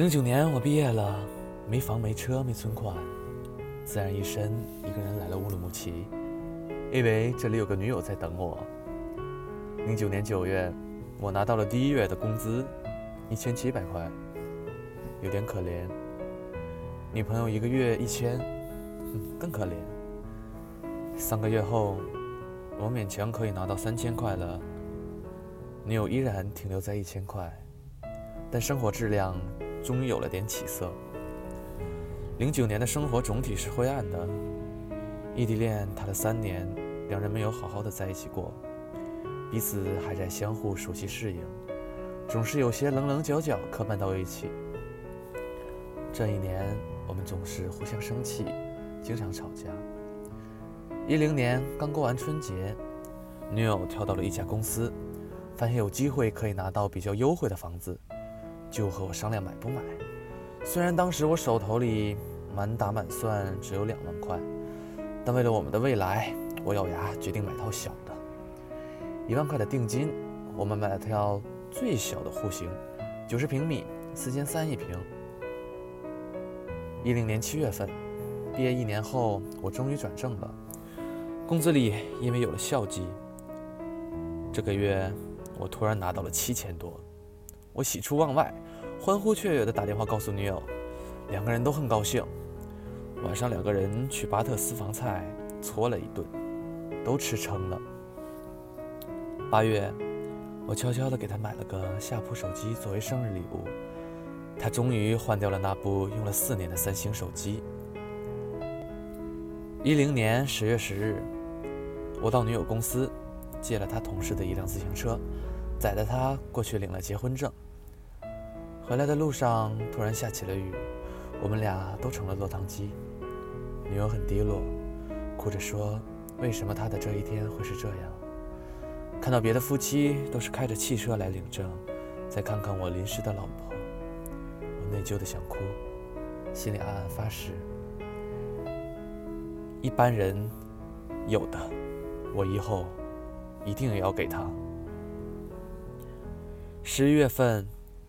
零九年我毕业了，没房没车没存款，自然一身一个人来了乌鲁木齐，以为这里有个女友在等我。零九年九月，我拿到了第一月的工资，一千七百块，有点可怜。女朋友一个月一千，更可怜。三个月后，我勉强可以拿到三千块了，女友依然停留在一千块，但生活质量。终于有了点起色。零九年的生活总体是灰暗的，异地恋谈了三年，两人没有好好的在一起过，彼此还在相互熟悉适应，总是有些棱棱角角磕绊到一起。这一年，我们总是互相生气，经常吵架。一零年刚过完春节，女友跳到了一家公司，发现有机会可以拿到比较优惠的房子。就和我商量买不买。虽然当时我手头里满打满算只有两万块，但为了我们的未来，我咬牙决定买套小的。一万块的定金，我们买了套最小的户型，九十平米，四千三一平。一零年七月份，毕业一年后，我终于转正了，工资里因为有了校绩，这个月我突然拿到了七千多。我喜出望外，欢呼雀跃地打电话告诉女友，两个人都很高兴。晚上两个人去巴特私房菜搓了一顿，都吃撑了。八月，我悄悄地给她买了个夏普手机作为生日礼物，她终于换掉了那部用了四年的三星手机。一零年十月十日，我到女友公司，借了她同事的一辆自行车。载着他过去领了结婚证。回来的路上突然下起了雨，我们俩都成了落汤鸡。女友很低落，哭着说：“为什么他的这一天会是这样？看到别的夫妻都是开着汽车来领证，再看看我淋湿的老婆，我内疚的想哭，心里暗暗发誓：一般人有的，我以后一定也要给他。”十一月份，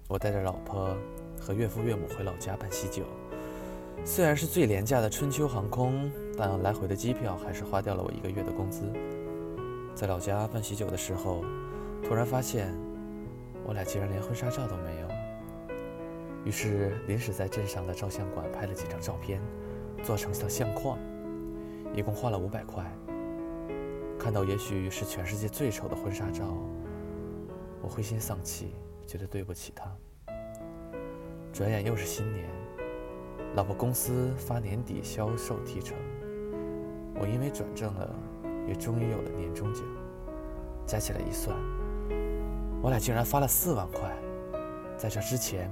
我带着老婆和岳父岳母回老家办喜酒。虽然是最廉价的春秋航空，但来回的机票还是花掉了我一个月的工资。在老家办喜酒的时候，突然发现我俩竟然连婚纱照都没有。于是临时在镇上的照相馆拍了几张照片，做成了相框，一共花了五百块。看到也许是全世界最丑的婚纱照。我灰心丧气，觉得对不起他。转眼又是新年，老婆公司发年底销售提成，我因为转正了，也终于有了年终奖。加起来一算，我俩竟然发了四万块。在这之前，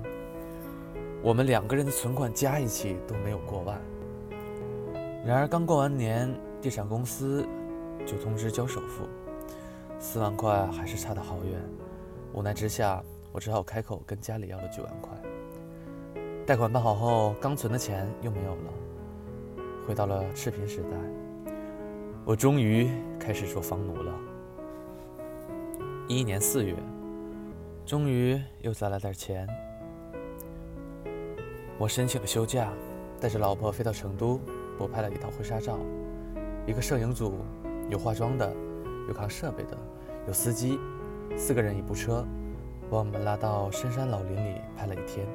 我们两个人的存款加一起都没有过万。然而刚过完年，地产公司就通知交首付，四万块还是差得好远。无奈之下，我只好开口跟家里要了九万块。贷款办好后，刚存的钱又没有了，回到了赤贫时代。我终于开始做房奴了。一一年四月，终于又攒了点钱，我申请了休假，带着老婆飞到成都，补拍了一套婚纱照。一个摄影组，有化妆的，有扛设备的，有司机。四个人一部车，把我们拉到深山老林里拍了一天，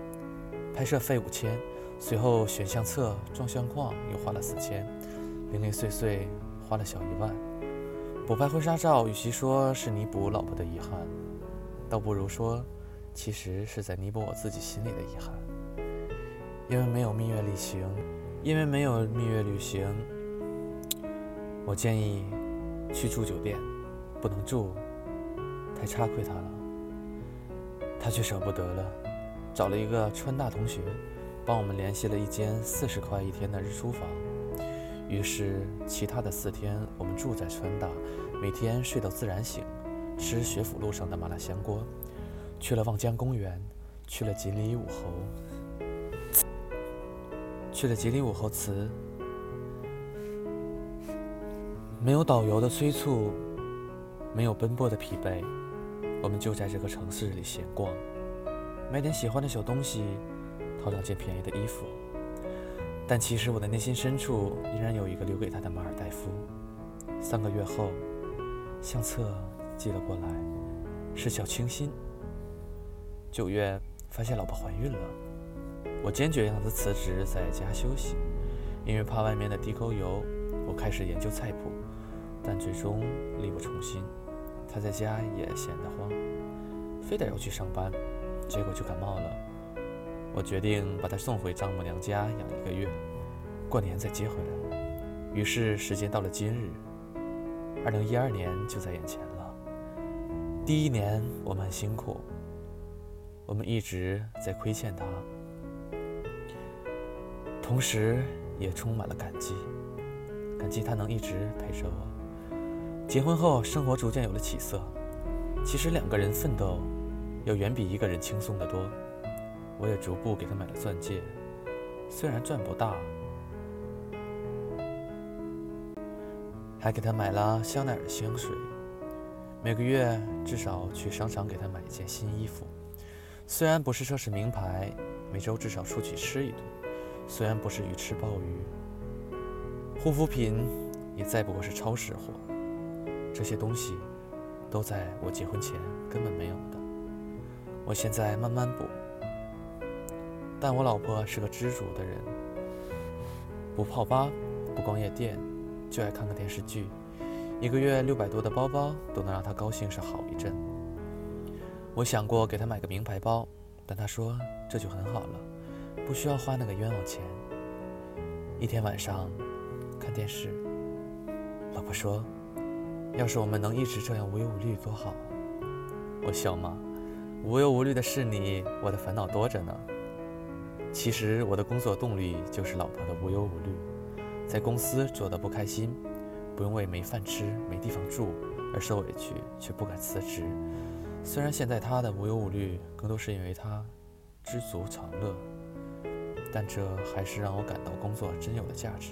拍摄费五千，随后选相册、装相框又花了四千，零零碎碎花了小一万。补拍婚纱照，与其说是弥补老婆的遗憾，倒不如说，其实是在弥补我自己心里的遗憾。因为没有蜜月旅行，因为没有蜜月旅行，我建议去住酒店，不能住。太差亏他了，他却舍不得了，找了一个川大同学，帮我们联系了一间四十块一天的日出房。于是，其他的四天我们住在川大，每天睡到自然醒，吃学府路上的麻辣香锅，去了望江公园，去了锦里武侯，去了锦里武侯祠，没有导游的催促，没有奔波的疲惫。我们就在这个城市里闲逛，买点喜欢的小东西，淘两件便宜的衣服。但其实我的内心深处依然有一个留给他的马尔代夫。三个月后，相册寄了过来，是小清新。九月发现老婆怀孕了，我坚决让她辞职在家休息，因为怕外面的地沟油。我开始研究菜谱，但最终力不从心。她在家也闲得慌，非得要去上班，结果就感冒了。我决定把她送回丈母娘家养一个月，过年再接回来。于是时间到了今日，二零一二年就在眼前了。第一年我们很辛苦，我们一直在亏欠她，同时也充满了感激，感激她能一直陪着我。结婚后，生活逐渐有了起色。其实两个人奋斗，要远比一个人轻松得多。我也逐步给他买了钻戒，虽然赚不大，还给他买了香奈儿的香水。每个月至少去商场给他买一件新衣服，虽然不是奢侈名牌，每周至少出去吃一顿，虽然不是鱼翅鲍鱼，护肤品也再不过是超市货。这些东西都在我结婚前根本没有的，我现在慢慢补。但我老婆是个知足的人，不泡吧，不逛夜店，就爱看个电视剧。一个月六百多的包包都能让她高兴上好一阵。我想过给她买个名牌包，但她说这就很好了，不需要花那个冤枉钱。一天晚上看电视，老婆说：“要是我们能一直这样无忧无虑多好。”我笑骂：“无忧无虑的是你，我的烦恼多着呢。”其实我的工作动力就是老婆的无忧无虑，在公司做的不开心，不用为没饭吃、没地方住而受委屈，却不敢辞职。虽然现在她的无忧无虑更多是因为她知足常乐，但这还是让我感到工作真有了价值。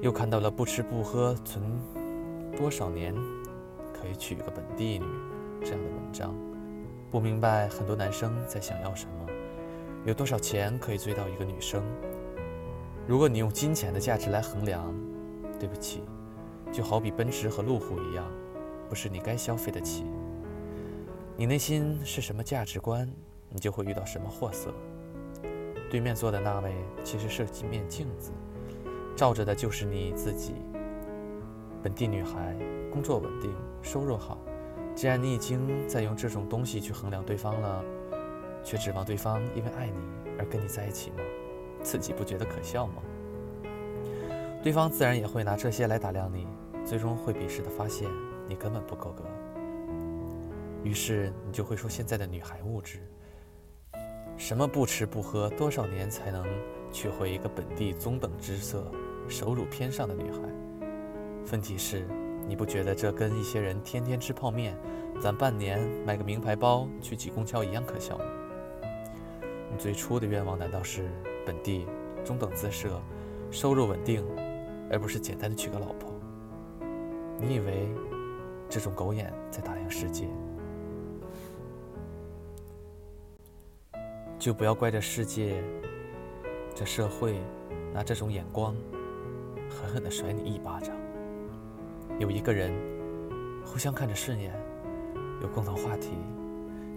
又看到了不吃不喝存多少年可以娶一个本地女这样的文章，不明白很多男生在想要什么。有多少钱可以追到一个女生？如果你用金钱的价值来衡量，对不起，就好比奔驰和路虎一样，不是你该消费得起。你内心是什么价值观，你就会遇到什么货色。对面坐的那位其实是一面镜子，照着的就是你自己。本地女孩，工作稳定，收入好。既然你已经在用这种东西去衡量对方了。却指望对方因为爱你而跟你在一起吗？自己不觉得可笑吗？对方自然也会拿这些来打量你，最终会鄙视的发现你根本不够格。于是你就会说现在的女孩物质，什么不吃不喝多少年才能娶回一个本地中等姿色、收入偏上的女孩？问题是，你不觉得这跟一些人天天吃泡面，攒半年买个名牌包去挤公交一样可笑吗？你最初的愿望难道是本地中等姿色、收入稳定，而不是简单的娶个老婆？你以为这种狗眼在打量世界，就不要怪这世界、这社会拿这种眼光狠狠地甩你一巴掌。有一个人互相看着顺眼，有共同话题，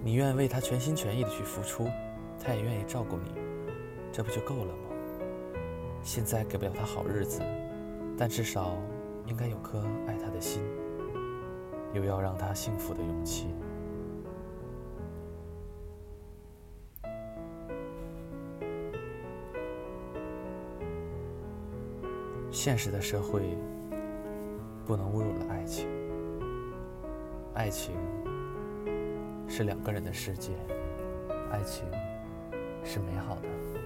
你愿为他全心全意的去付出。他也愿意照顾你，这不就够了吗？现在给不了他好日子，但至少应该有颗爱他的心，又要让他幸福的勇气。现实的社会不能侮辱了爱情，爱情是两个人的世界，爱情。是美好的。